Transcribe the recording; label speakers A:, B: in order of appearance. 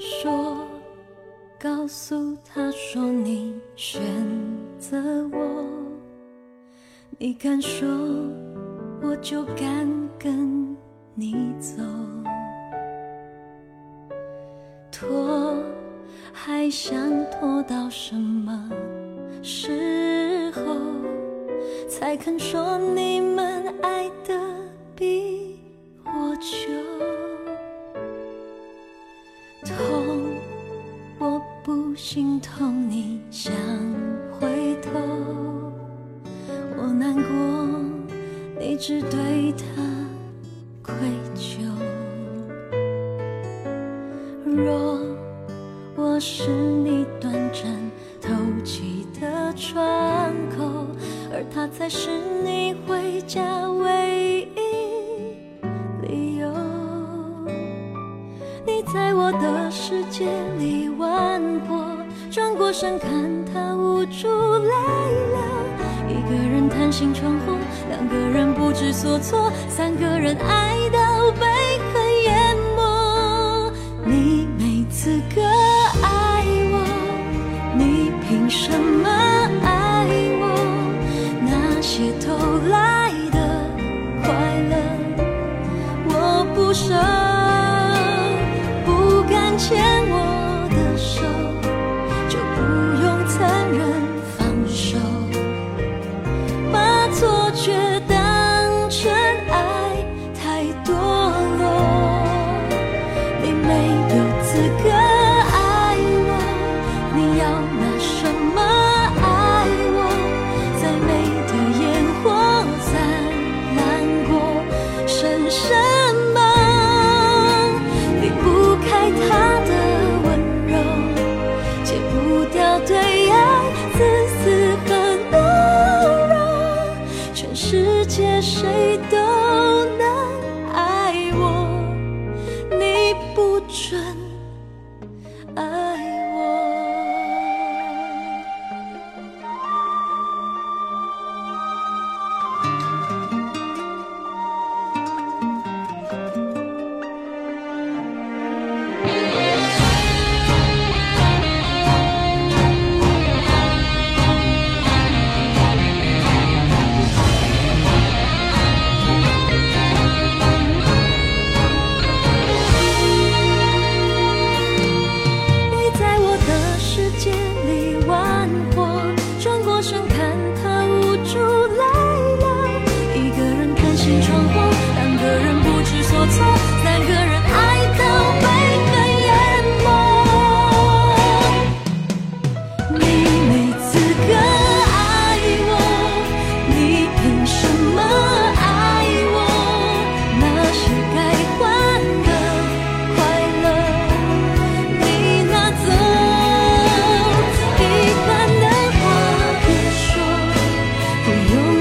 A: 说，告诉他说你选择我，你敢说，我就敢跟你走。拖，还想拖到什么时候才肯说你们爱的比我久？心痛，你想回头，我难过，你只对他愧疚。若我是你短暂透气的窗口，而他才是你回家唯一理由。你在我的世界里玩，转过身看他无助泪流。一个人贪心闯祸，两个人不知所措，三个人爱的我有。